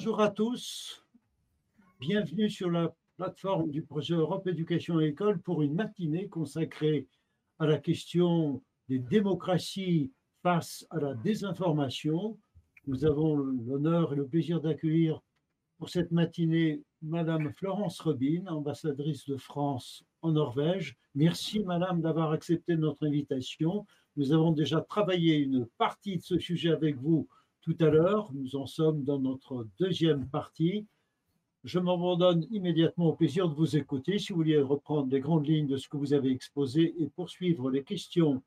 Bonjour à tous. Bienvenue sur la plateforme du projet Europe Éducation et École pour une matinée consacrée à la question des démocraties face à la désinformation. Nous avons l'honneur et le plaisir d'accueillir pour cette matinée Madame Florence Robin, ambassadrice de France en Norvège. Merci Madame d'avoir accepté notre invitation. Nous avons déjà travaillé une partie de ce sujet avec vous tout à l'heure. Nous en sommes dans notre deuxième partie. Je m'abandonne immédiatement au plaisir de vous écouter. Si vous vouliez reprendre les grandes lignes de ce que vous avez exposé et poursuivre les questions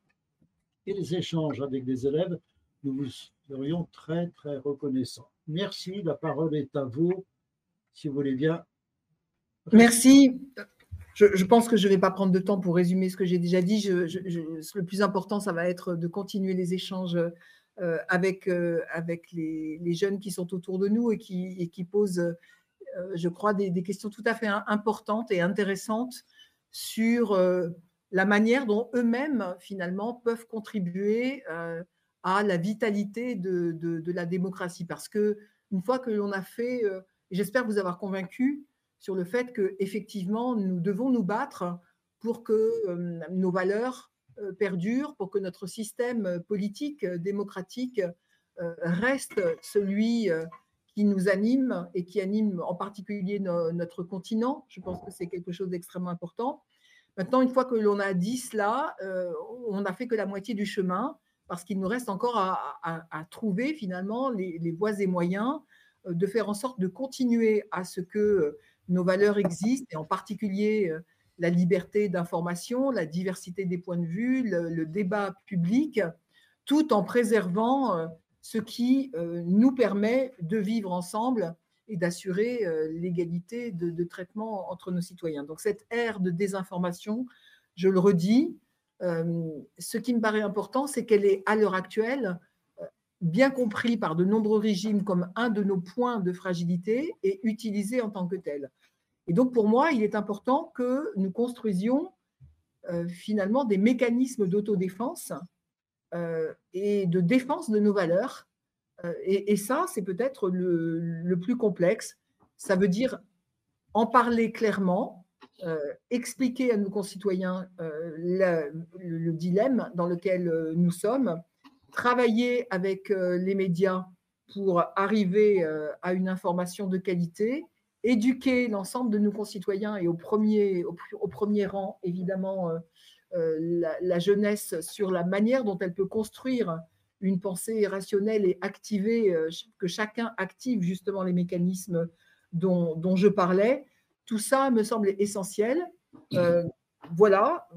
et les échanges avec les élèves, nous vous serions très, très reconnaissants. Merci. La parole est à vous, si vous voulez bien. Merci. Je, pense que je ne vais pas prendre de temps pour résumer ce que j'ai déjà dit. le plus important, ça va être de continuer les échanges avec, euh, avec les, jeunes qui sont autour de nous et qui, qui posent, euh, je crois, des, questions tout à fait importantes et intéressantes sur la manière dont eux-mêmes, finalement, peuvent contribuer à la vitalité de, de, la démocratie. Parce que une fois que l'on a fait, j'espère vous avoir convaincu sur le fait que effectivement nous devons nous battre pour que nos valeurs euh, perdure, pour que notre système politique euh, démocratique euh, reste celui qui nous anime et qui anime en particulier notre continent. Je pense que c'est quelque chose d'extrêmement important. Maintenant, une fois que l'on a dit cela, on n'a fait que la moitié du chemin parce qu'il nous reste encore à, trouver finalement les, voies et moyens de faire en sorte de continuer à ce que nos valeurs existent et en particulier la liberté d'information, la diversité des points de vue, le, débat public, tout en préservant euh, ce qui euh, nous permet de vivre ensemble et d'assurer euh, l'égalité de, traitement entre nos citoyens. Donc cette ère de désinformation, je le redis, ce qui me paraît important, c'est qu'elle est à l'heure actuelle bien compris par de nombreux régimes comme un de nos points de fragilité et utilisée en tant que telle. Et donc, pour moi, il est important que nous construisions euh, finalement des mécanismes d'autodéfense euh, et de défense de nos valeurs. Euh, et, ça, c'est peut-être le, plus complexe. Ça veut dire en parler clairement, expliquer à nos concitoyens le, dilemme dans lequel nous sommes, travailler avec les médias pour arriver à une information de qualité éduquer l'ensemble de nos concitoyens et au premier, au, premier rang, évidemment, euh, euh, la, jeunesse sur la manière dont elle peut construire une pensée rationnelle et activer, euh, que chacun active justement les mécanismes dont, dont je parlais, tout ça me semble essentiel. voilà,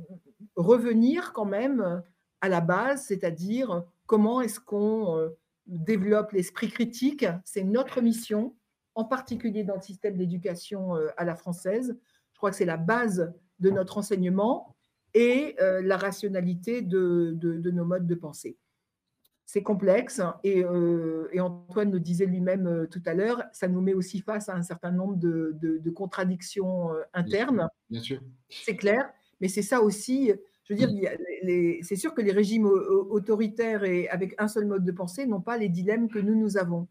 revenir quand même à la base, c'est-à-dire comment est-ce qu'on développe l'esprit critique, c'est notre mission en particulier dans le système d'éducation euh, à la française. Je crois que c'est la base de notre enseignement et euh, la rationalité de, nos modes de pensée. C'est complexe euh, et, Antoine le disait lui-même tout à l'heure, ça nous met aussi face à un certain nombre de, contradictions internes. Bien sûr. C'est clair, mais c'est ça aussi. Je veux dire, c'est sûr que les régimes autoritaires et avec un seul mode de pensée n'ont pas les dilemmes que nous, nous avons.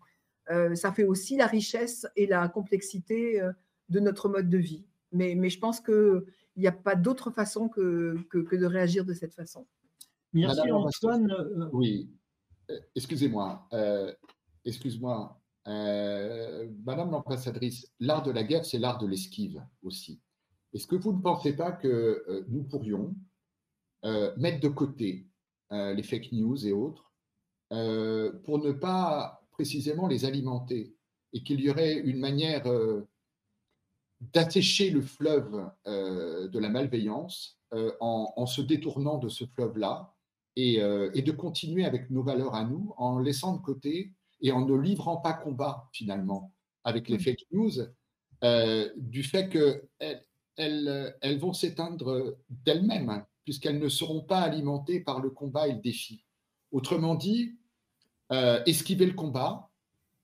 Euh, ça fait aussi la richesse et la complexité euh, de notre mode de vie. Mais, mais je pense qu'il n'y a pas d'autre façon que, que, de réagir de cette façon. Merci Antoine. Euh, oui, excusez-moi. Excuse-moi. Madame l'ambassadrice, l'art de la guerre, c'est l'art de l'esquive aussi. Est-ce que vous ne pensez pas que nous pourrions mettre de côté les fake news et autres pour ne pas précisément les alimenter et qu'il y aurait une manière euh, d'assécher le fleuve euh, de la malveillance euh, en, se détournant de ce fleuve-là et, de continuer avec nos valeurs à nous en laissant de côté et en ne livrant pas combat finalement avec les mmh. fake news du fait qu'elles elles, elles vont s'éteindre d'elles-mêmes puisqu'elles ne seront pas alimentées par le combat et le défi. Autrement dit, euh, esquiver le combat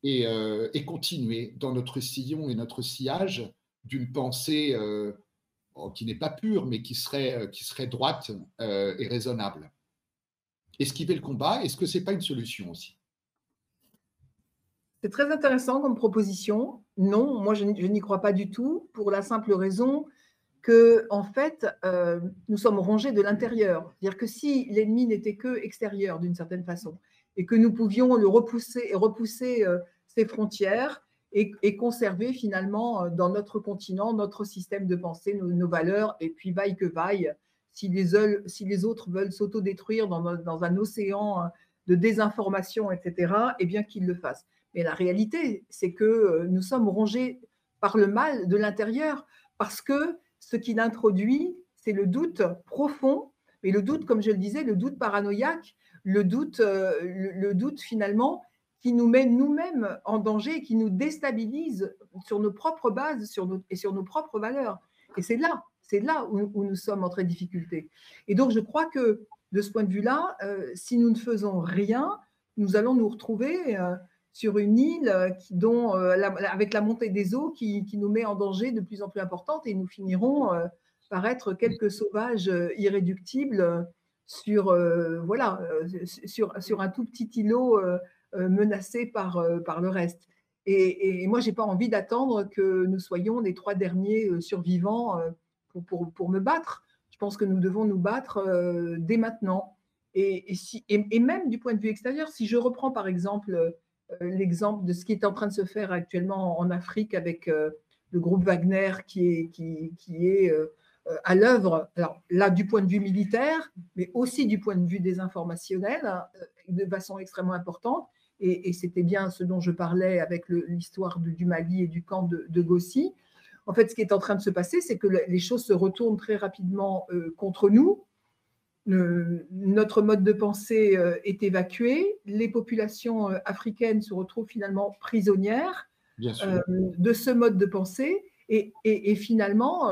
euh, et, continuer dans notre sillon et notre sillage d'une pensée euh, qui n'est pas pure, mais qui serait, qui serait droite et raisonnable. Esquiver le combat, est-ce que ce n'est pas une solution aussi? C'est très intéressant comme proposition. Non, moi je, n'y crois pas du tout pour la simple raison que en fait nous sommes rongés de l'intérieur. C'est-à-dire que si l'ennemi n'était que extérieur d'une certaine façon et que nous pouvions le repousser et repousser euh, ses frontières et, conserver finalement euh, dans notre continent notre système de pensée, nos, valeurs et puis vaille que vaille. Si les, autres veulent s'autodétruire dans, dans un océan de désinformation, etc., eh bien qu'ils le fassent. Mais la réalité, c'est que euh, nous sommes rongés par le mal de l'intérieur parce que ce qu'il introduit, c'est le doute profond, mais le doute, comme je le disais, le doute paranoïaque, le doute, euh, le, doute finalement qui nous met nous-mêmes en danger, qui nous déstabilise sur nos propres bases et sur nos propres valeurs. Et c'est là, c'est là où, nous sommes en très difficulté. Et donc, je crois que de ce point de vue-là, euh, si nous ne faisons rien, nous allons nous retrouver sur une île euh, dont, euh, avec la montée des eaux qui, nous met en danger de plus en plus importante et nous finirons euh, par être quelques sauvages irréductibles sur, voilà, sur, sur un tout petit îlot menacé par, par le reste. Et, moi, je n'ai pas envie d'attendre que nous soyons les trois derniers survivants pour, pour, pour, me battre. Je pense que nous devons nous battre dès maintenant. Et, et, si, et, même du point de vue extérieur, si je reprends par exemple euh, l'exemple de ce qui est en train de se faire actuellement en Afrique avec euh, le groupe Wagner qui est, qui, qui est euh, à l'œuvre, alors là du point de vue militaire, mais aussi du point de vue des informationnels, hein, de façon extrêmement importante. Et, c'était bien ce dont je parlais avec l'histoire du Mali et du camp de, de, Gossi. En fait, ce qui est en train de se passer, c'est que les choses se retournent très rapidement contre nous notre mode de pensée euh, est évacué, les populations euh, africaines se retrouvent finalement prisonnières euh, de ce mode de pensée et, finalement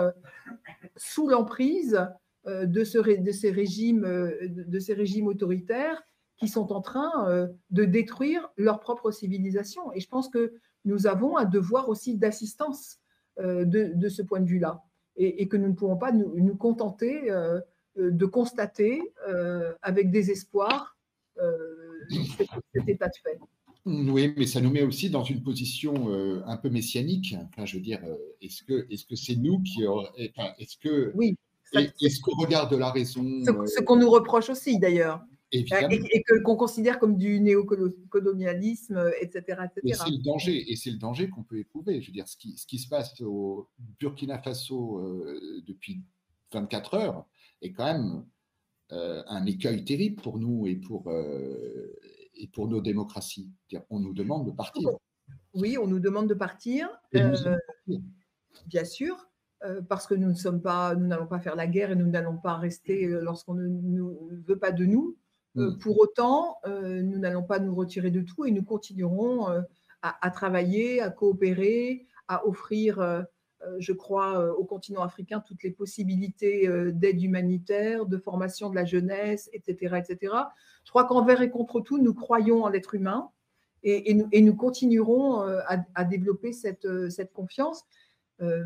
sous l'emprise de, ce, de, ces régimes, autoritaires qui sont en train de détruire leur propre civilisation. Et je pense que nous avons un devoir aussi d'assistance de, ce point de vue-là et, que nous ne pouvons pas nous, contenter euh, de constater euh, avec désespoir euh, cet, état de fait. Oui, mais ça nous met aussi dans une position un peu messianique. Enfin, je veux dire, est-ce que est-ce que c'est nous qui enfin, est-ce que oui, est-ce qu'on regarde la raison Ce, qu'on nous reproche aussi d'ailleurs. Et, et qu'on considère comme du néocolonialisme, etc. etc. Et c'est le danger, et c'est le danger qu'on peut éprouver. Je veux dire, ce qui, ce qui se passe au Burkina Faso depuis 24 heures, est quand même euh, un écueil terrible pour nous et pour, euh, et pour nos démocraties. On nous demande de partir. Oui, on nous demande de partir. Euh, bien sûr, parce que nous ne sommes pas, nous n'allons pas faire la guerre et nous n'allons pas rester lorsqu'on ne nous, veut pas de nous. Mm. Pour autant, nous n'allons pas nous retirer de tout et nous continuerons à, à, travailler, à coopérer, à offrir euh, je crois, euh, au continent africain toutes les possibilités euh, d'aide humanitaire, de formation de la jeunesse, etc. etc. Je crois qu'envers et contre tout, nous croyons en l'être humain et, nous, continuerons à, développer cette, confiance.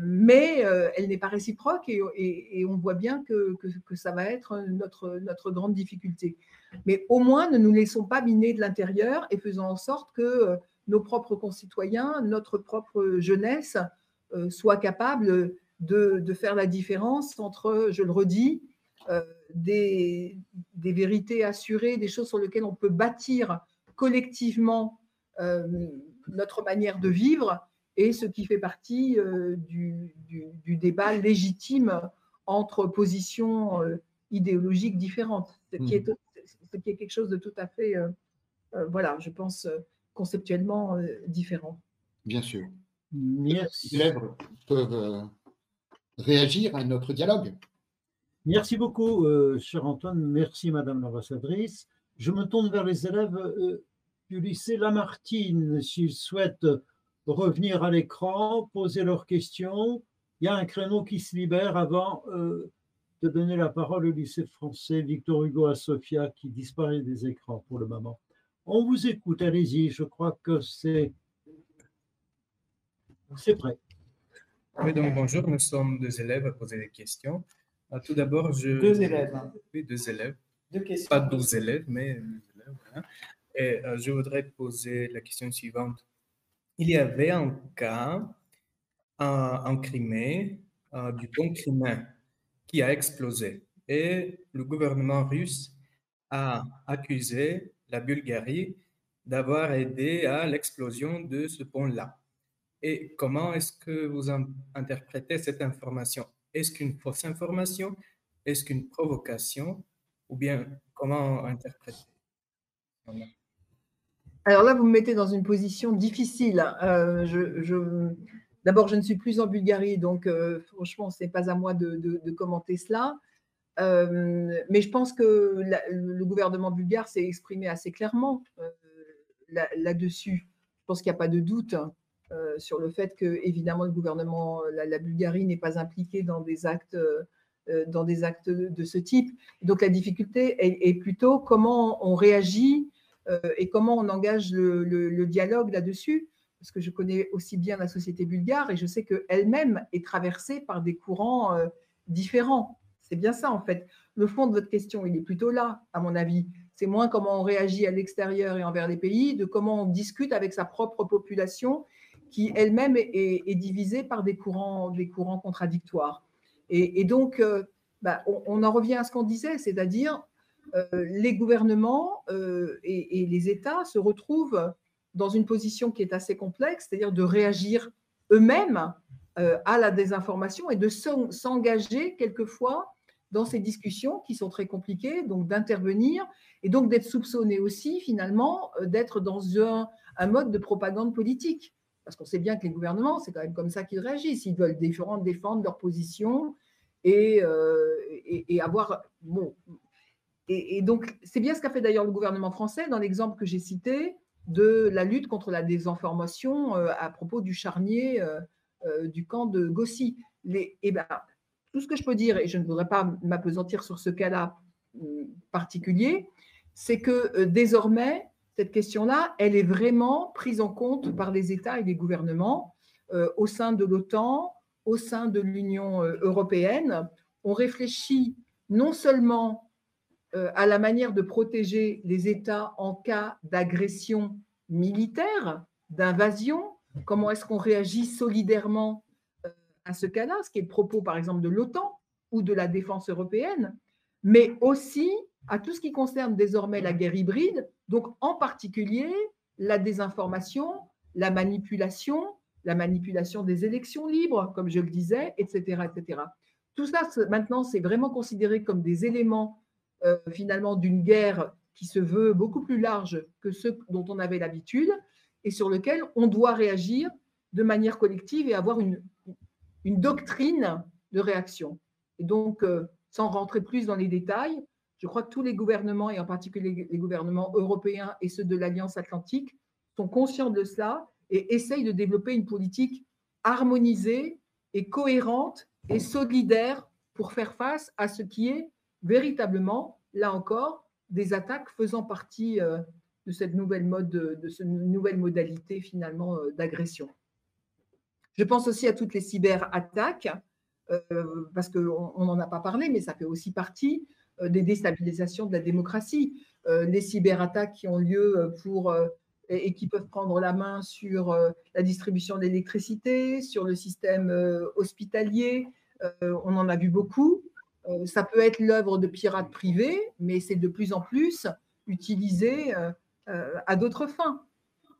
mais elle n'est pas réciproque et, on voit bien que, ça va être notre, grande difficulté. Mais au moins, ne nous laissons pas miner de l'intérieur et faisons en sorte que nos propres concitoyens, notre propre jeunesse, euh, soit capable de, faire la différence entre, je le redis, euh, des, vérités assurées, des choses sur lesquelles on peut bâtir collectivement euh, notre manière de vivre et ce qui fait partie du, débat légitime entre positions idéologiques différentes, ce qui, est, mmh. qui, est, quelque chose de tout à fait, voilà, je pense, conceptuellement différent. Bien sûr. Merci. Les élèves peuvent euh, réagir à notre dialogue. Merci beaucoup, euh, cher Antoine. Merci, Madame l'ambassadrice. Je me tourne vers les élèves euh, du lycée Lamartine s'ils souhaitent revenir à l'écran, poser leurs questions. Il y a un créneau qui se libère avant de donner la parole au lycée français Victor Hugo à Sofia qui disparaît des écrans pour le moment. On vous écoute, allez-y. Je crois que c'est c'est prêt. Oui, donc bonjour, nous sommes deux élèves à poser des questions. Ah, tout d'abord, je. Deux élèves. Oui, deux élèves. Deux questions. Pas douze élèves, mais deux élèves. Et euh, je voudrais poser la question suivante. il y avait un cas en Crimée du pont criméen qui a explosé et le gouvernement russe a accusé la Bulgarie d'avoir aidé à l'explosion de ce pont-là. Et comment est-ce que vous interprétez cette information? Est-ce qu'une fausse information? Est-ce qu'une provocation? Ou bien comment interpréter? Alors là, vous me mettez dans une position difficile. Euh, je, D'abord, je ne suis plus en Bulgarie, donc euh, franchement, ce n'est pas à moi de commenter cela. Euh, mais je pense que le gouvernement bulgare s'est exprimé assez clairement euh, là-dessus. je pense qu'il n'y a pas de doute hein, euh, sur le fait que, évidemment, le gouvernement, la, Bulgarie n'est pas impliquée dans des actes, dans des actes de, ce type. Donc la difficulté est, plutôt comment on réagit et comment on engage le, le dialogue là-dessus parce que je connais aussi bien la société bulgare et je sais qu'elle-même est traversée par des courants différents. C'est bien ça, en fait. Le fond de votre question, il est plutôt là, à mon avis. C'est moins comment on réagit à l'extérieur et envers les pays, de comment on discute avec sa propre population qui elle-même est, divisée par des courants, des courants contradictoires. Et, donc, euh, bah, on, en revient à ce qu'on disait, c'est-à-dire euh, les gouvernements euh, et, les États se retrouvent dans une position qui est assez complexe, c'est-à-dire de réagir eux-mêmes à la désinformation et de s'engager quelquefois dans ces discussions qui sont très compliquées, donc d'intervenir et donc d'être soupçonné aussi finalement euh, d'être dans un, mode de propagande politique. Parce qu'on sait bien que les gouvernements, c'est quand même comme ça qu'ils réagissent. Ils veulent défendre leur position et, euh, avoir... Bon, et, donc, c'est bien ce qu'a fait d'ailleurs le gouvernement français dans l'exemple que j'ai cité de la lutte contre la désinformation euh, à propos du charnier du camp de Gossy. Les, et ben, tout ce que je peux dire, et je ne voudrais pas m'apesantir sur ce cas-là particulier, c'est que euh, désormais, cette question-là, elle est vraiment prise en compte par les États et les gouvernements euh, au sein de l'OTAN, au sein de l'Union euh, européenne. On réfléchit non seulement à la manière de protéger les États en cas d'agression militaire, d'invasion, comment est-ce qu'on réagit solidairement à ce cas-là, ce qui est le propos par exemple de l'OTAN ou de la défense européenne, mais aussi à tout ce qui concerne désormais la guerre hybride, donc en particulier la désinformation, la manipulation, la manipulation des élections libres, comme je le disais, etc. etc. Tout ça, maintenant, c'est vraiment considéré comme des éléments euh, finalement d'une guerre qui se veut beaucoup plus large que ceux dont on avait l'habitude et sur lequel on doit réagir de manière collective et avoir une, une doctrine de réaction. Et donc, euh, sans rentrer plus dans les détails, je crois que tous les gouvernements, et en particulier les gouvernements européens et ceux de l'Alliance atlantique, sont conscients de cela et essayent de développer une politique harmonisée et cohérente et solidaire pour faire face à ce qui est véritablement, là encore, des attaques faisant partie euh, de cette nouvelle mode, de cette nouvelle modalité finalement euh, d'agression. Je pense aussi à toutes les cyberattaques, euh, parce qu'on n'en a pas parlé, mais ça fait aussi partie des déstabilisations de la démocratie. Euh, les cyberattaques qui ont lieu pour et, qui peuvent prendre la main sur la distribution d'électricité, sur le système hospitalier, on en a vu beaucoup. ça peut être l'œuvre de pirates privés, mais c'est de plus en plus utilisé à d'autres fins.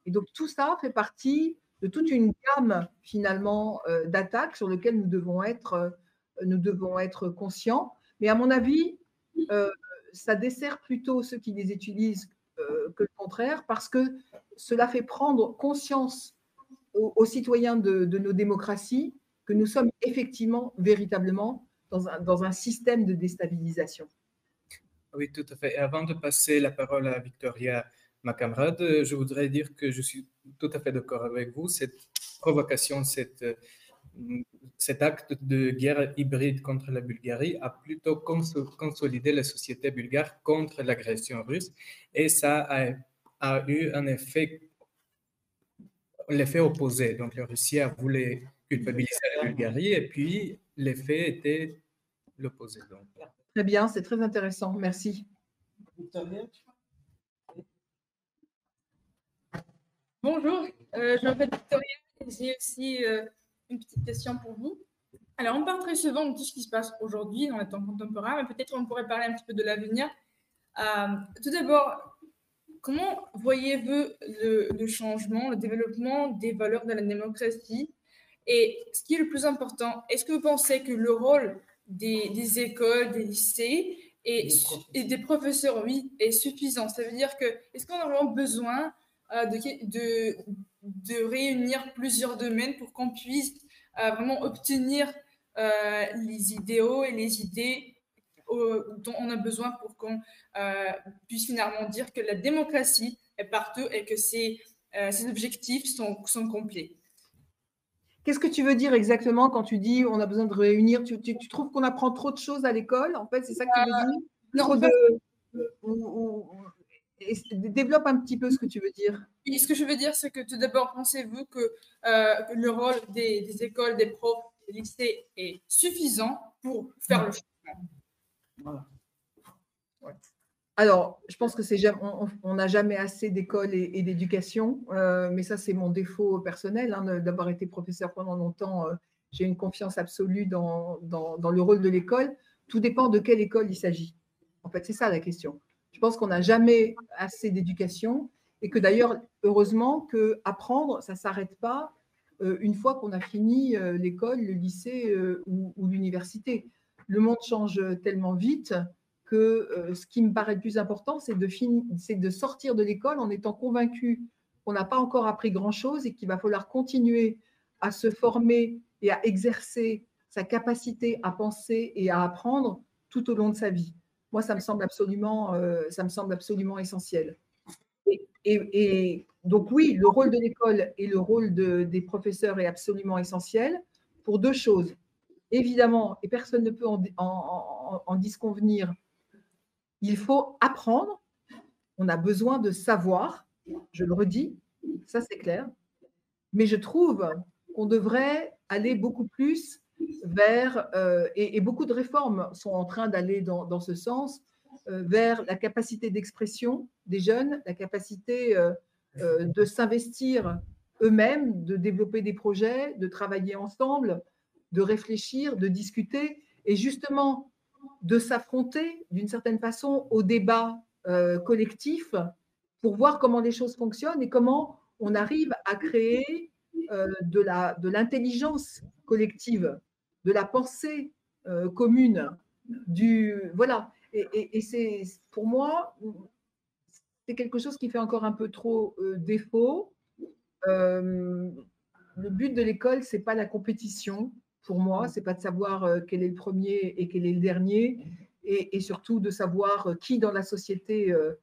Et donc tout ça fait partie de toute une gamme finalement euh, d'attaques sur lesquelles nous devons être, euh, nous devons être conscients. Mais à mon avis, euh, ça dessert plutôt ceux qui les utilisent que le contraire, parce que cela fait prendre conscience aux, citoyens de, nos démocraties que nous sommes effectivement, véritablement, dans un, dans un système de déstabilisation. Oui, tout à fait. Et avant de passer la parole à Victoria ma camarade, euh, je voudrais dire que je suis tout à fait d'accord avec vous. Cette provocation, cette, euh, cet acte de guerre hybride contre la Bulgarie a plutôt consolidé la société bulgare contre l'agression russe et ça a, a eu un effet, l'effet opposé. Donc la Russie a voulu culpabiliser la Bulgarie et puis l'effet était l'opposé. Très bien, c'est très intéressant. Merci. Bonjour, je m'appelle Victoria et j'ai aussi une petite question pour vous. Alors, on parle très souvent de tout ce qui se passe aujourd'hui dans les temps contemporains, mais peut-être on pourrait parler un petit peu de l'avenir. tout d'abord, comment voyez-vous le, changement, le développement des valeurs de la démocratie? Et ce qui est le plus important, est-ce que vous pensez que le rôle des, écoles, des lycées et des, professeurs, oui, est suffisant? Ça veut dire que, est-ce qu'on a vraiment besoin euh, de, de, réunir plusieurs domaines pour qu'on puisse euh, vraiment obtenir euh, les idéaux et les idées dont on a besoin pour qu'on puisse finalement dire que la démocratie est partout et que ces, ces objectifs sont, sont complets. Qu'est-ce que tu veux dire exactement quand tu dis on a besoin de réunir? Tu, trouves qu'on apprend trop de choses à l'école? En fait, c'est ça que tu veux dire? Non, développe un petit peu ce que tu veux dire. ce que je veux dire, c'est que tout d'abord, pensez-vous que, euh, le rôle des, écoles, des profs, des lycées est suffisant pour faire le changement? Voilà. Alors, je pense que c'est on n'a jamais assez d'écoles et, d'éducation, euh, mais ça c'est mon défaut personnel hein, d'avoir été professeur pendant longtemps. Euh, j'ai une confiance absolue dans, dans, le rôle de l'école. Tout dépend de quelle école il s'agit. En fait, c'est ça la question. Je pense qu'on n'a jamais assez d'éducation et que d'ailleurs, heureusement, que apprendre, ça ne s'arrête pas euh, une fois qu'on a fini l'école, le lycée ou, ou l'université. Le monde change tellement vite que euh, ce qui me paraît le plus important, c'est de, de sortir de l'école en étant convaincu qu'on n'a pas encore appris grand-chose et qu'il va falloir continuer à se former et à exercer sa capacité à penser et à apprendre tout au long de sa vie. Moi, ça me semble absolument, euh, ça me semble absolument essentiel. Et, donc oui, le rôle de l'école et le rôle des professeurs est absolument essentiel pour deux choses. Évidemment, et personne ne peut en, en, en disconvenir, il faut apprendre. On a besoin de savoir. Je le redis, ça c'est clair. Mais je trouve qu'on devrait aller beaucoup plus vers, euh, et, beaucoup de réformes sont en train d'aller dans, ce sens, euh, vers la capacité d'expression des jeunes, la capacité euh, de s'investir eux-mêmes, de développer des projets, de travailler ensemble, de réfléchir, de discuter. Et justement, de s'affronter d'une certaine façon au débat collectif pour voir comment les choses fonctionnent et comment on arrive à créer de l'intelligence collective, de la pensée euh, commune, du voilà. Et, c'est pour moi, c'est quelque chose qui fait encore un peu trop défaut. le but de l'école, c'est pas la compétition, pour moi, c'est pas de savoir euh, quel est le premier et quel est le dernier, et, surtout de savoir euh, qui dans la société euh,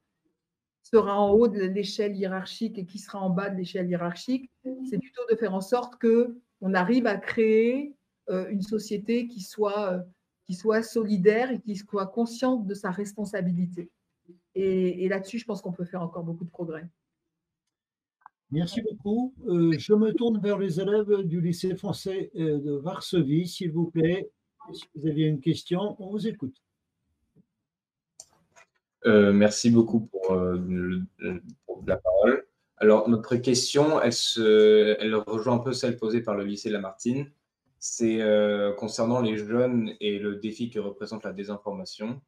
sera en haut de l'échelle hiérarchique et qui sera en bas de l'échelle hiérarchique. C'est plutôt de faire en sorte que on arrive à créer une société qui soit, qui soit solidaire et qui soit consciente de sa responsabilité. et là-dessus, je pense qu'on peut faire encore beaucoup de progrès. Merci beaucoup. Euh, je me tourne vers les élèves du lycée français euh, de Varsovie, s'il vous plaît. Si vous avez une question, on vous écoute. Euh, merci beaucoup pour, la parole. Alors, notre question, elle, se, elle rejoint un peu celle posée par le lycée Lamartine. C'est concernant les jeunes et le défi que représente la désinformation.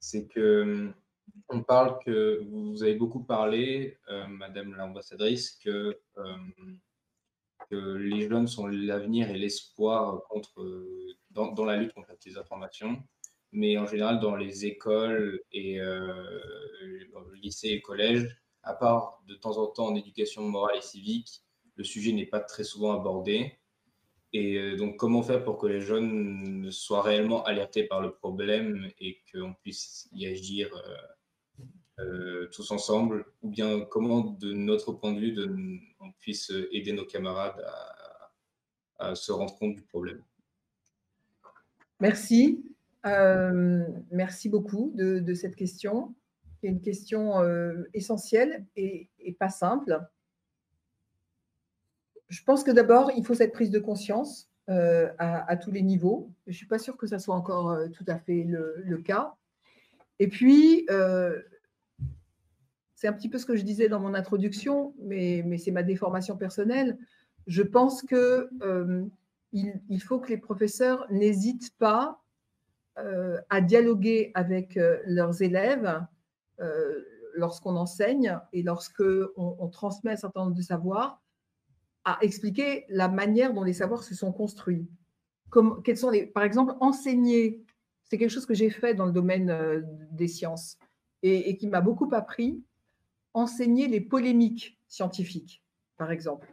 C'est que on parle que vous avez beaucoup parlé, euh, Madame l'ambassadrice, que, euh, que, les jeunes sont l'avenir et l'espoir contre dans, la lutte contre la désinformation, mais en général dans les écoles et euh, le lycée et le collège, à part de temps en temps en éducation morale et civique, le sujet n'est pas très souvent abordé. Et donc, comment faire pour que les jeunes soient réellement alertés par le problème et qu'on puisse y agir euh, tous ensemble, ou bien comment, de notre point de vue, on puisse aider nos camarades à, se rendre compte du problème? Merci. Euh, merci beaucoup de, cette question, qui est une question euh, essentielle et, pas simple. Je pense que d'abord, il faut cette prise de conscience à, tous les niveaux. Je ne suis pas sûre que ça soit encore tout à fait le, cas. Et puis, c'est un petit peu ce que je disais dans mon introduction, mais, c'est ma déformation personnelle. Je pense que il, faut que les professeurs n'hésitent pas à dialoguer avec leurs élèves lorsqu'on enseigne et lorsqu'on on transmet un certain nombre de savoirs, à expliquer la manière dont les savoirs se sont construits. Comme, quels sont les, par exemple, enseigner, c'est quelque chose que j'ai fait dans le domaine euh, des sciences et, qui m'a beaucoup appris, enseigner les polémiques scientifiques, par exemple.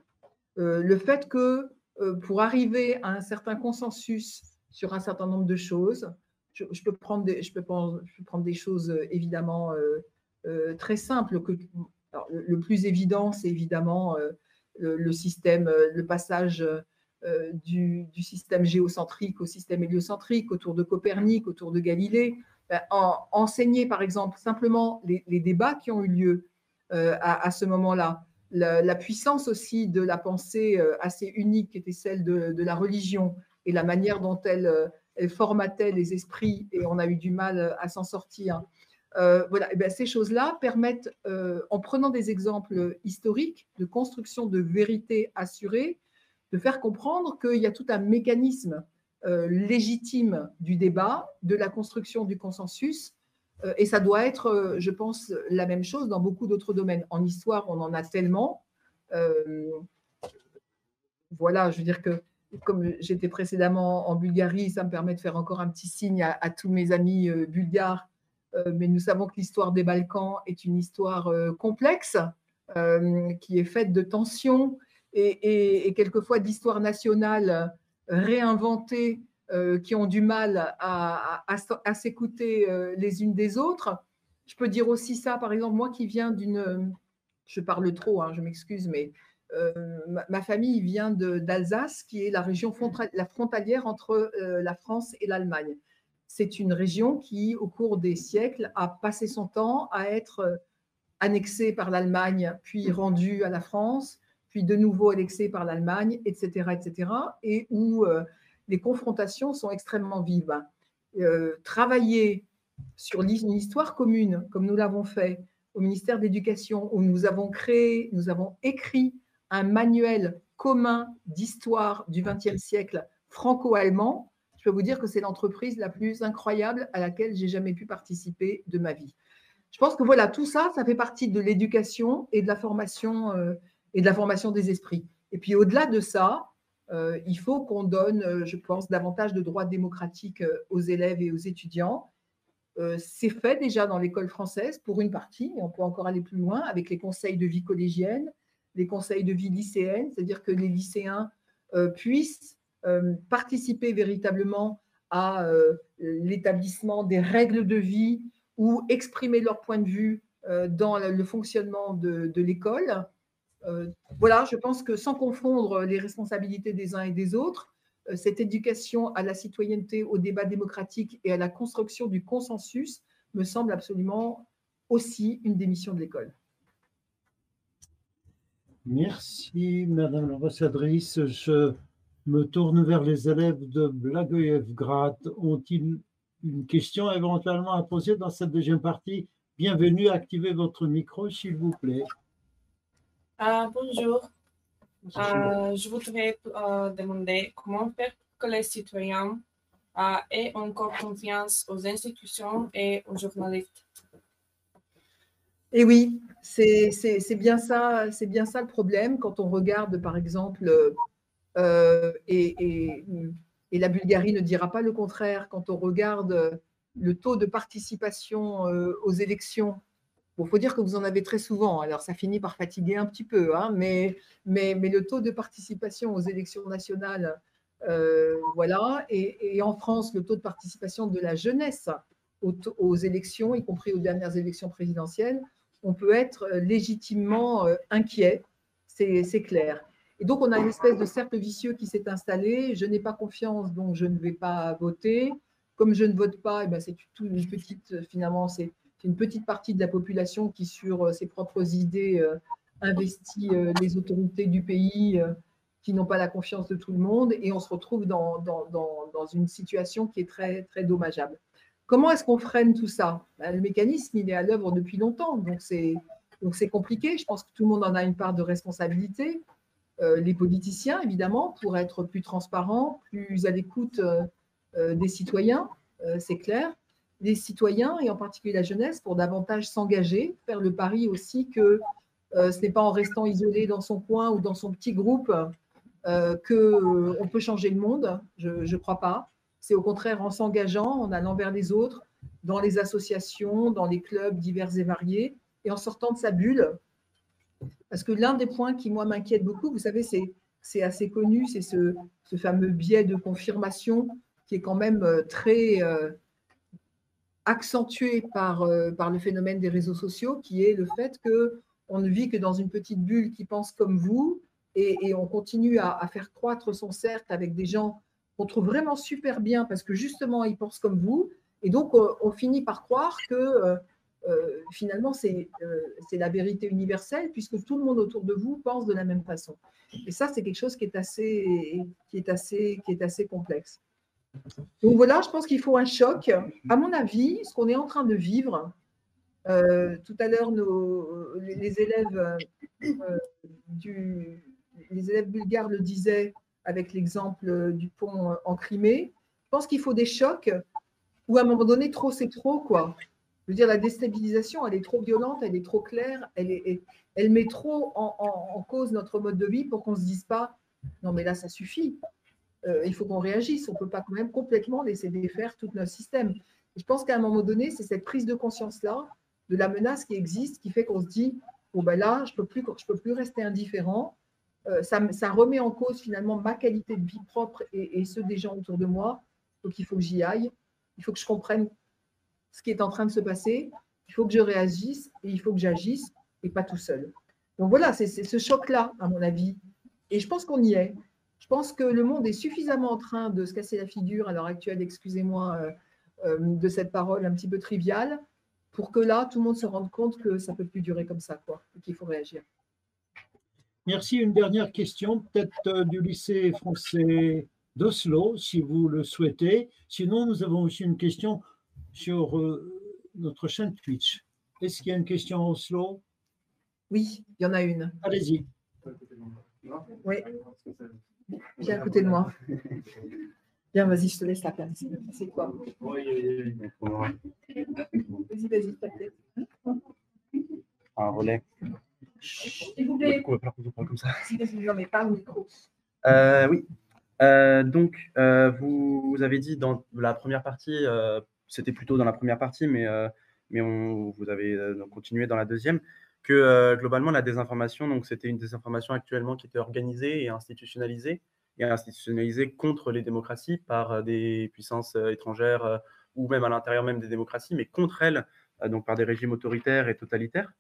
Euh, le fait que euh, pour arriver à un certain consensus sur un certain nombre de choses, je, peux, prendre des, je peux, prendre, je peux prendre des choses évidemment très simples. Que, le, plus évident, c'est évidemment le, système, euh, le passage euh, du, système géocentrique au système héliocentrique, autour de Copernic, autour de Galilée. Ben, enseigner, par exemple, simplement les, débats qui ont eu lieu euh, à, ce moment-là, la, puissance aussi de la pensée assez unique qui était celle de, la religion et la manière dont elle, elle, formatait les esprits, et on a eu du mal à s'en sortir. Euh, voilà, eh ces choses-là permettent, euh, en prenant des exemples historiques de construction de vérité assurée, de faire comprendre qu'il y a tout un mécanisme euh, légitime du débat, de la construction du consensus, et ça doit être, je pense, la même chose dans beaucoup d'autres domaines. En histoire, on en a tellement. voilà, je veux dire que comme j'étais précédemment en Bulgarie, ça me permet de faire encore un petit signe à tous mes amis bulgares mais nous savons que l'histoire des Balkans est une histoire euh, complexe, euh, qui est faite de tensions et, quelquefois d'histoires nationales réinventées qui ont du mal à, s'écouter les unes des autres. Je peux dire aussi ça, par exemple, moi qui viens d'une... Je parle trop, hein, je m'excuse, mais ma, famille vient d'Alsace, qui est la région frontalière entre la France et l'Allemagne c'est une région qui, au cours des siècles, a passé son temps à être euh, annexée par l'Allemagne, puis rendue à la France, puis de nouveau annexée par l'Allemagne, etc., etc., et où euh, les confrontations sont extrêmement vives. Euh, travailler sur une histoire commune, comme nous l'avons fait au ministère de l'Éducation, où nous avons créé, nous avons écrit un manuel commun d'histoire du XXe siècle franco-allemand, peux vous dire que c'est l'entreprise la plus incroyable à laquelle j'ai jamais pu participer de ma vie. Je pense que voilà, tout ça, ça fait partie de l'éducation et de la formation euh, et de la formation des esprits. Et puis au-delà de ça, euh, il faut qu'on donne, euh, je pense, davantage de droits démocratiques aux élèves et aux étudiants. c'est fait déjà dans l'école française pour une partie, et on peut encore aller plus loin avec les conseils de vie collégienne, les conseils de vie lycéenne, c'est-à-dire que les lycéens puissent participer véritablement à euh, l'établissement des règles de vie ou exprimer leur point de vue euh, dans le fonctionnement de, l'école. voilà, je pense que sans confondre les responsabilités des uns et des autres, cette éducation à la citoyenneté, au débat démocratique et à la construction du consensus me semble absolument aussi une des missions de l'école. Merci, Madame l'ambassadrice. Je me tourne vers les élèves de Blagoevgrad. Ont-ils une question éventuellement à poser dans cette deuxième partie? Bienvenue, activez votre micro, s'il vous plaît. Ah, bonjour. Ah, je voudrais euh, demander comment faire que les citoyens aient encore confiance aux institutions et aux journalistes. Et eh oui, c'est bien ça, c'est bien ça le problème quand on regarde, par exemple, euh, et, la Bulgarie ne dira pas le contraire quand on regarde le taux de participation euh, aux élections. Il faut dire que vous en avez très souvent, alors ça finit par fatiguer un petit peu, hein, mais, le taux de participation aux élections nationales, euh, voilà, et, en France, le taux de participation de la jeunesse aux, élections, y compris aux dernières élections présidentielles, on peut être légitimement inquiet, c'est clair. Et donc, on a une espèce de cercle vicieux qui s'est installé. Je n'ai pas confiance, donc je ne vais pas voter. Comme je ne vote pas, eh ben, c'est une petite, finalement, c'est une petite partie de la population qui, sur euh, ses propres idées, euh, investit euh, les autorités du pays qui n'ont pas la confiance de tout le monde. Et on se retrouve dans, dans, dans, une situation qui est très, très dommageable. Comment est-ce qu'on freine tout ça? Ben, Le mécanisme, il est à l'œuvre depuis longtemps. Donc c'est compliqué. Je pense que tout le monde en a une part de responsabilité. Euh, les politiciens, évidemment, pour être plus transparents, plus à l'écoute euh, des citoyens, c'est clair. Les citoyens, et en particulier la jeunesse, pour davantage s'engager, faire le pari aussi que ce n'est pas en restant isolé dans son coin ou dans son petit groupe qu'on peut changer le monde. Je ne crois pas. C'est au contraire en s'engageant, en allant vers les autres, dans les associations, dans les clubs divers et variés, et en sortant de sa bulle. Parce que l'un des points qui, moi, m'inquiète beaucoup, vous savez, c'est assez connu, c'est ce, fameux biais de confirmation qui est quand même euh, très euh, accentué par, euh, par le phénomène des réseaux sociaux, qui est le fait qu'on ne vit que dans une petite bulle qui pense comme vous, et, on continue à, faire croître son cercle avec des gens qu'on trouve vraiment super bien parce que justement, ils pensent comme vous, et donc, on, finit par croire que euh, finalement, euh, c'est la vérité universelle, puisque tout le monde autour de vous pense de la même façon. Et ça, c'est quelque chose qui est assez, qui est assez, qui est assez complexe. Donc voilà, je pense qu'il faut un choc. À mon avis, ce qu'on est en train de vivre, tout à l'heure, les, les élèves bulgares le disaient avec l'exemple du pont en Crimée. Je pense qu'il faut des chocs ou à un moment donné, trop, c'est trop, quoi. Je veux dire, la déstabilisation, elle est trop violente, elle est trop claire, elle, met trop en, cause notre mode de vie pour qu'on ne se dise pas, non, mais là, ça suffit. Euh, il faut qu'on réagisse. On ne peut pas quand même complètement laisser défaire tout notre système. je pense qu'à un moment donné, c'est cette prise de conscience-là de la menace qui existe qui fait qu'on se dit, bon, ben là, je ne peux, plus, peux plus rester indifférent. Euh, ça, remet en cause finalement ma qualité de vie propre et ceux des gens autour de moi. Donc, il faut que j'y aille il faut que je comprenne ce qui est en train de se passer, il faut que je réagisse et il faut que j'agisse et pas tout seul. Donc voilà, c'est ce choc-là, à mon avis. Et je pense qu'on y est. Je pense que le monde est suffisamment en train de se casser la figure à l'heure actuelle, excusez-moi euh, euh, de cette parole un petit peu triviale, pour que là, tout le monde se rende compte que ça ne peut plus durer comme ça, quoi, et qu'il faut réagir. Merci. Une dernière question, peut-être euh, du lycée français d'Oslo, si vous le souhaitez. Sinon, nous avons aussi une question sur euh, notre chaîne Twitch. Est-ce qu'il y a une question à Oslo? Oui, il y en a une. Allez-y. Oui. Viens à côté de moi. Viens, vas-y, je te laisse la place. C'est quoi? Vas-y, vas-y, Un relais. S'il vous plaît. Comme ça. Mais pas au micro. Euh, oui. Euh, donc, euh, vous, avez dit dans la première partie, euh, c'était plutôt dans la première partie, mais, mais on, vous avez continué dans la deuxième, que globalement, la désinformation, donc c'était une désinformation actuellement qui était organisée et institutionnalisée, et institutionnalisée contre les démocraties par des puissances étrangères ou même à l'intérieur même des démocraties, mais contre elles, donc par des régimes autoritaires et totalitaires.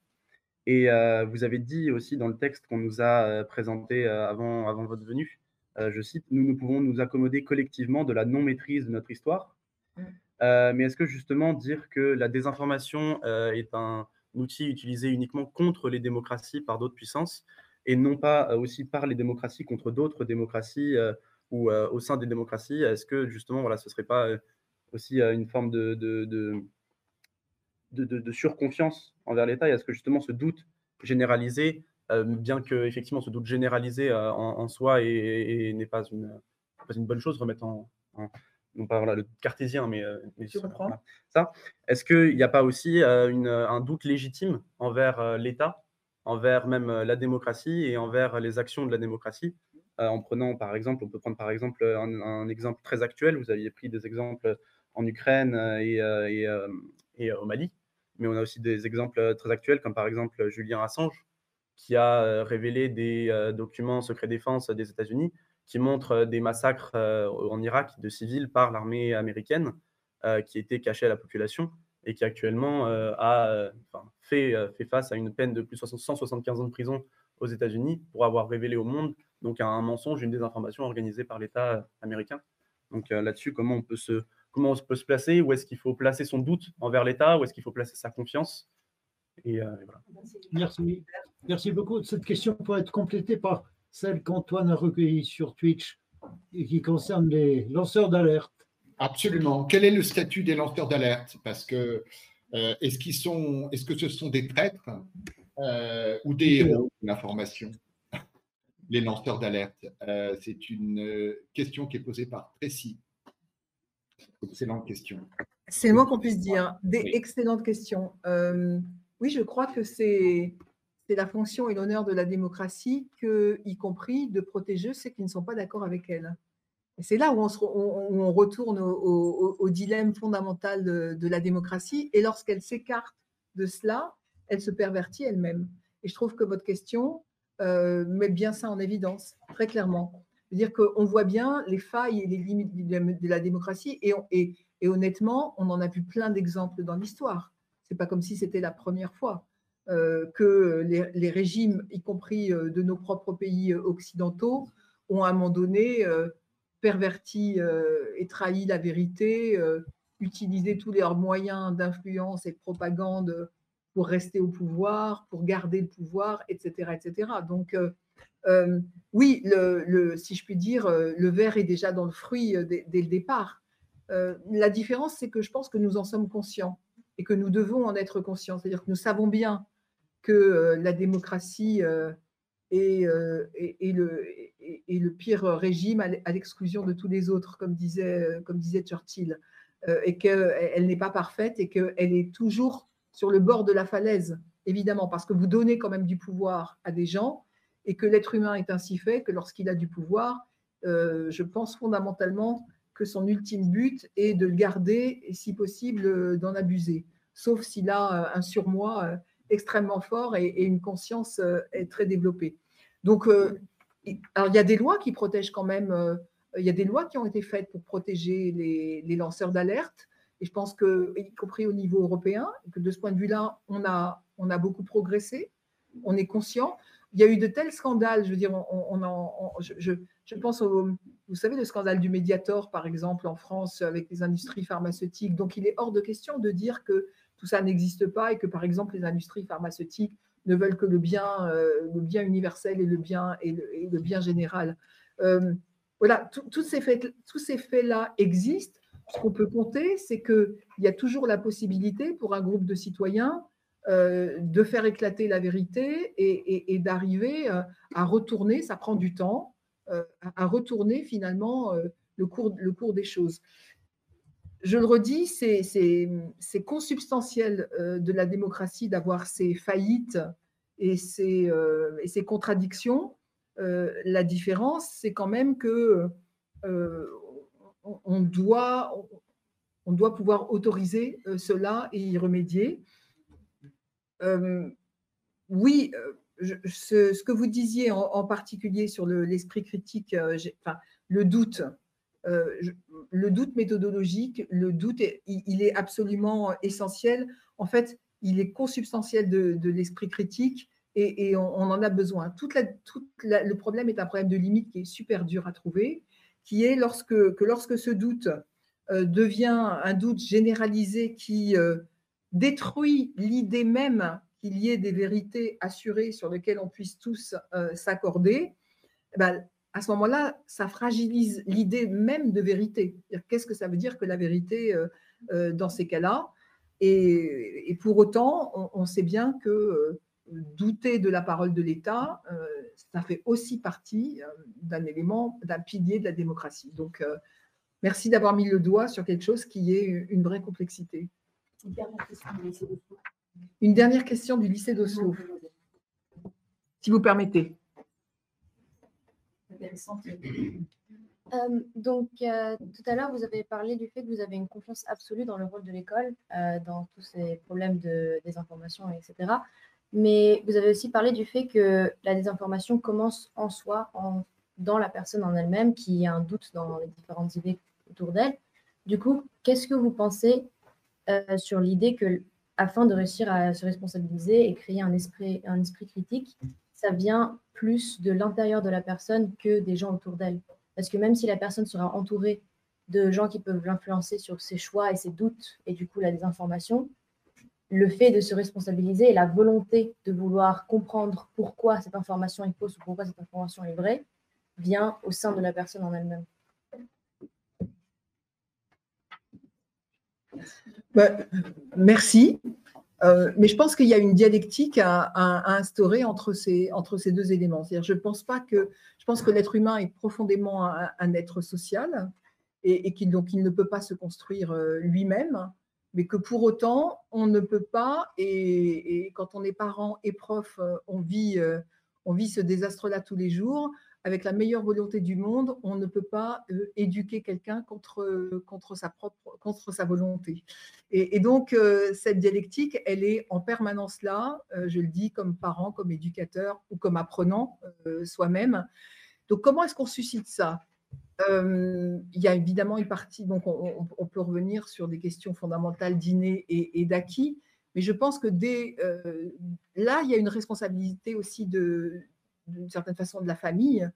Et vous avez dit aussi dans le texte qu'on nous a présenté avant, avant votre venue, euh, je cite, nous, nous pouvons nous accommoder collectivement de la non-maîtrise de notre histoire. Euh, mais est-ce que justement dire que la désinformation euh, est un outil utilisé uniquement contre les démocraties par d'autres puissances et non pas aussi par les démocraties contre d'autres démocraties ou au sein des démocraties Est-ce que justement, voilà, ce ne serait pas aussi une forme de, de, de, surconfiance envers l'État? Et est-ce que justement ce doute généralisé euh, bien que effectivement ce doute généralisé euh, en, soi et, n'est pas une, pas une bonne chose, remettre en, non pas le cartésien, mais, euh, ça. Est-ce qu'il n'y a pas aussi un doute légitime envers l'État, envers même la démocratie et envers les actions de la démocratie? En prenant par exemple, on peut prendre par exemple un, exemple très actuel, vous aviez pris des exemples en Ukraine et, et au Mali, mais on a aussi des exemples très actuels, comme par exemple Julien Assange, qui a euh, révélé des euh, documents secret défense des États-Unis qui montrent euh, des massacres en Irak de civils par l'armée américaine qui étaient cachés à la population et qui actuellement a fait, fait, face à une peine de plus de 175 ans de prison aux États-Unis pour avoir révélé au monde donc un mensonge, une désinformation organisée par l'État américain. Donc là-dessus, comment on peut se comment on peut se placer? Où est-ce qu'il faut placer son doute envers l'État? Où est-ce qu'il faut placer sa confiance? Et. Merci. Merci beaucoup. Cette question peut être complétée par celle qu'Antoine a recueillie sur Twitch et qui concerne les lanceurs d'alerte. Absolument. Quel est le statut des lanceurs d'alerte? Parce que euh, est-ce qu'ils sont, est-ce que ce sont des traîtres euh, ou des héros de l'information, les lanceurs d'alerte C'est une question qui est posée par Tracy. Excellente question. C'est le moins qu'on puisse dire. Des excellentes questions. oui, je crois que c'est la fonction et l'honneur de la démocratie, que, y compris de protéger ceux qui ne sont pas d'accord avec elle c'est là où on, retourne au, dilemme fondamental de, la démocratie. Et lorsqu'elle s'écarte de cela, elle se pervertit elle-même. Et je trouve que votre question euh, met bien ça en évidence, très clairement. C'est-à-dire qu'on voit bien les failles et les limites de la démocratie. Et, honnêtement, on en a vu plein d'exemples dans l'histoire. Ce n'est pas comme si c'était la première fois que les, régimes, y compris euh, de nos propres pays occidentaux, ont à un moment donné perverti euh, et trahi la vérité, euh, utiliser tous leurs moyens d'influence et de propagande pour rester au pouvoir, pour garder le pouvoir, etc. etc. Donc, euh, oui, si je puis dire, le verre est déjà dans le fruit dès le départ. la différence, c'est que je pense que nous en sommes conscients et que nous devons en être conscients. C'est-à-dire que nous savons bien que la démocratie euh, et, le, et, le, pire régime à l'exclusion de tous les autres, comme disait, comme disait Churchill, euh, et qu'elle n'est pas parfaite et qu'elle est toujours sur le bord de la falaise, évidemment, parce que vous donnez quand même du pouvoir à des gens et que l'être humain est ainsi fait que lorsqu'il a du pouvoir, euh, je pense fondamentalement que son ultime but est de le garder et si possible d'en abuser, sauf s'il a un surmoi extrêmement fort et, une conscience euh, est très développée. Donc, euh, alors, il y a des lois qui protègent quand même, euh, il y a des lois qui ont été faites pour protéger les, lanceurs d'alerte. Et je pense que, y compris au niveau européen, que de ce point de vue-là, on a, on a beaucoup progressé, on est conscient. Il y a eu de tels scandales, je veux dire, on, en, je, je, pense au, vous savez, le scandale du Mediator, par exemple, en France, avec les industries pharmaceutiques. Donc, il est hors de question de dire que tout ça n'existe pas et que, par exemple, les industries pharmaceutiques ne veulent que le bien, euh, le bien universel et le bien, et le, bien général. Euh, voilà, tous ces faits-là existent. Ce qu'on peut compter, c'est qu'il y a toujours la possibilité pour un groupe de citoyens euh, de faire éclater la vérité et, d'arriver à retourner, ça prend du temps, à retourner finalement le cours, le cours des choses je le redis, c'est consubstantiel euh, de la démocratie d'avoir ces faillites et ces, euh, contradictions. Euh, la différence, c'est quand même que on, doit, pouvoir autoriser cela et y remédier. oui, ce, que vous disiez en, particulier sur l'esprit critique, le doute, euh, le doute méthodologique, le doute, il, est absolument essentiel. En fait, il est consubstantiel de, l'esprit critique et, on, en a besoin. Toute le problème est un problème de limite qui est super dur à trouver, qui est lorsque, que lorsque ce doute euh, devient un doute généralisé qui euh, détruit l'idée même qu'il y ait des vérités assurées sur lesquelles on puisse tous s'accorder, eh ben, à ce moment-là, ça fragilise l'idée même de vérité. Qu'est-ce que ça veut dire que la vérité euh, euh, dans ces cas-là? Et, pour autant, on, sait bien que euh, douter de la parole de l'État, ça fait aussi partie d'un élément, d'un pilier de la démocratie. Donc, merci d'avoir mis le doigt sur quelque chose qui est une vraie complexité. Une dernière question du lycée d'Oslo, si vous permettez. Euh, donc, euh, tout à l'heure, vous avez parlé du fait que vous avez une confiance absolue dans le rôle de l'école, euh, dans tous ces problèmes de désinformation, etc. Mais vous avez aussi parlé du fait que la désinformation commence en soi, dans la personne en elle-même, qui a un doute dans les différentes idées autour d'elle. Du coup, qu'est-ce que vous pensez sur l'idée que, afin de réussir à se responsabiliser et créer un esprit, un esprit critique, ça vient plus de l'intérieur de la personne que des gens autour d'elle. Parce que même si la personne sera entourée de gens qui peuvent l'influencer sur ses choix et ses doutes et du coup la désinformation, le fait de se responsabiliser et la volonté de vouloir comprendre pourquoi cette information est fausse ou pourquoi cette information est vraie vient au sein de la personne en elle-même. Bah, merci. Euh, mais je pense qu'il y a une dialectique à, instaurer entre ces, entre ces deux éléments. Je pense pas que je pense que l'être humain est profondément un, être social et, qu'il il ne peut pas se construire euh, lui-même, mais que pour autant on ne peut pas. Et, quand on est parent et prof, euh, on vit on vit ce désastre-là tous les jours avec la meilleure volonté du monde, on ne peut pas euh, éduquer quelqu'un contre, contre, sa propre, contre sa volonté. Et, donc, euh, cette dialectique, elle est en permanence là, euh, je le dis comme parent, comme éducateur ou comme apprenant soi-même. Donc, comment est-ce qu'on suscite ça? Il y a évidemment une partie, donc on, peut revenir sur des questions fondamentales d'inné et, et d'acquis, mais je pense que dès là, il y a une responsabilité aussi de, d'une certaine façon de la famille,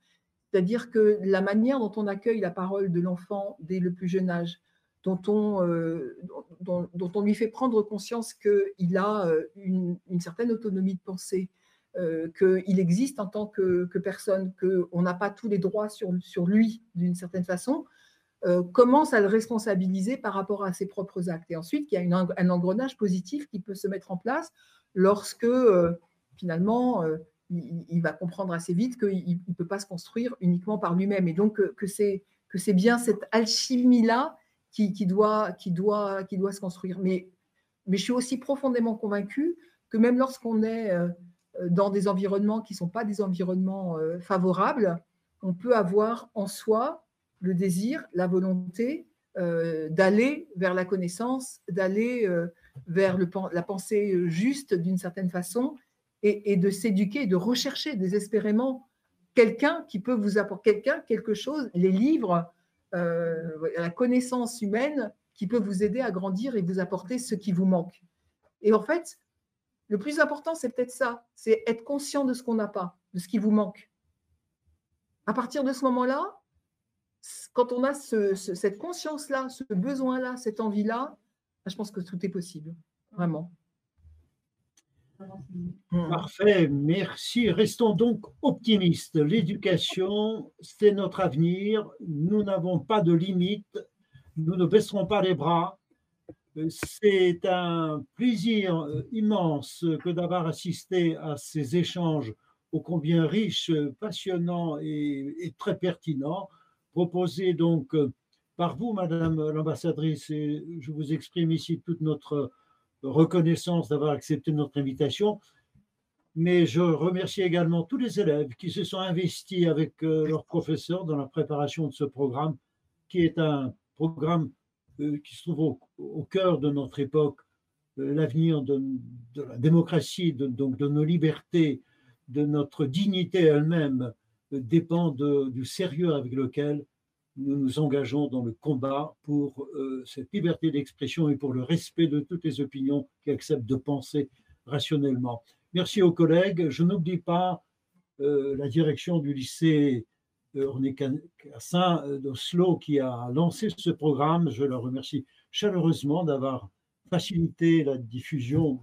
c'est-à-dire que la manière dont on accueille la parole de l'enfant dès le plus jeune âge, dont on, euh, dont, on lui fait prendre conscience qu'il a euh, une, certaine autonomie de pensée, euh, qu'il existe en tant que, personne, qu'on n'a pas tous les droits sur, sur lui d'une certaine façon, commence à le responsabiliser par rapport à ses propres actes. Et ensuite, il y a un engrenage positif qui peut se mettre en place lorsque finalement il, va comprendre assez vite qu'il ne peut pas se construire uniquement par lui-même. Et donc, que, c'est, que c'est bien cette alchimie-là qui, doit, qui, doit, qui doit se construire. Mais, mais je suis aussi profondément convaincue que même lorsqu'on est euh, dans des environnements qui ne sont pas des environnements euh, favorables, on peut avoir en soi le désir, la volonté euh, d'aller vers la connaissance, d'aller vers le, la pensée juste d'une certaine façon et, de s'éduquer, de rechercher désespérément quelqu'un qui peut vous apporter quelqu'un, quelque chose, les livres, euh, la connaissance humaine qui peut vous aider à grandir et vous apporter ce qui vous manque. Et en fait, le plus important, c'est peut-être ça, c'est être conscient de ce qu'on n'a pas, de ce qui vous manque. À partir de ce moment-là, quand on a cette conscience-là, ce besoin-là, cette envie-là, je pense que tout est possible, vraiment. Parfait, merci. Restons donc optimistes. L'éducation, c'est notre avenir. Nous n'avons pas de limites. Nous ne baisserons pas les bras. C'est un plaisir immense que d'avoir assisté à ces échanges ô combien riches, passionnants et, très pertinents, proposés donc par vous, Madame l'ambassadrice, je vous exprime ici toute notre reconnaissance d'avoir accepté notre invitation. Mais je remercie également tous les élèves qui se sont investis avec euh, leurs professeurs dans la préparation de ce programme, qui est un programme euh, qui se trouve au, cœur de notre époque, euh, l'avenir de, la démocratie, donc de nos libertés, de notre dignité elle-même, dépend du sérieux avec lequel nous nous engageons dans le combat pour euh, cette liberté d'expression et pour le respect de toutes les opinions qui acceptent de penser rationnellement. Merci aux collègues. Je n'oublie pas euh, la direction du lycée René Cassin euh, d'Oslo qui a lancé ce programme. Je leur remercie chaleureusement d'avoir facilité la diffusion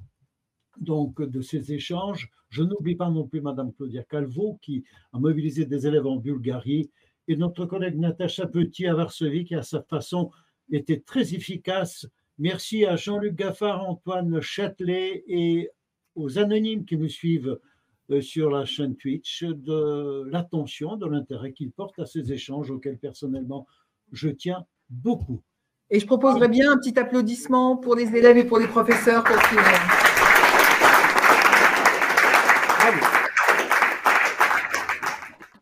donc de ces échanges. Je n'oublie pas non plus Madame Claudia Calvo qui a mobilisé des élèves en Bulgarie et notre collègue Natacha Petit à Varsovie, qui à sa façon était très efficace. Merci à Jean-Luc Gaffard, Antoine Châtelet et aux anonymes qui nous suivent euh, sur la chaîne Twitch de l'attention, de l'intérêt qu'ils portent à ces échanges auxquels personnellement je tiens beaucoup. Et je proposerais bien un petit applaudissement pour les élèves et pour les professeurs pour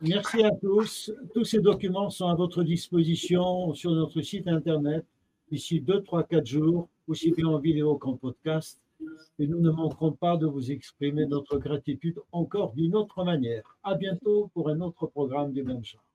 Merci à tous. Tous ces documents sont à votre disposition sur notre site internet d'ici 2, 3, 4 jours, aussi bien en vidéo qu'en podcast. Et nous ne manquerons pas de vous exprimer notre gratitude encore d'une autre manière. À bientôt pour un autre programme du même genre.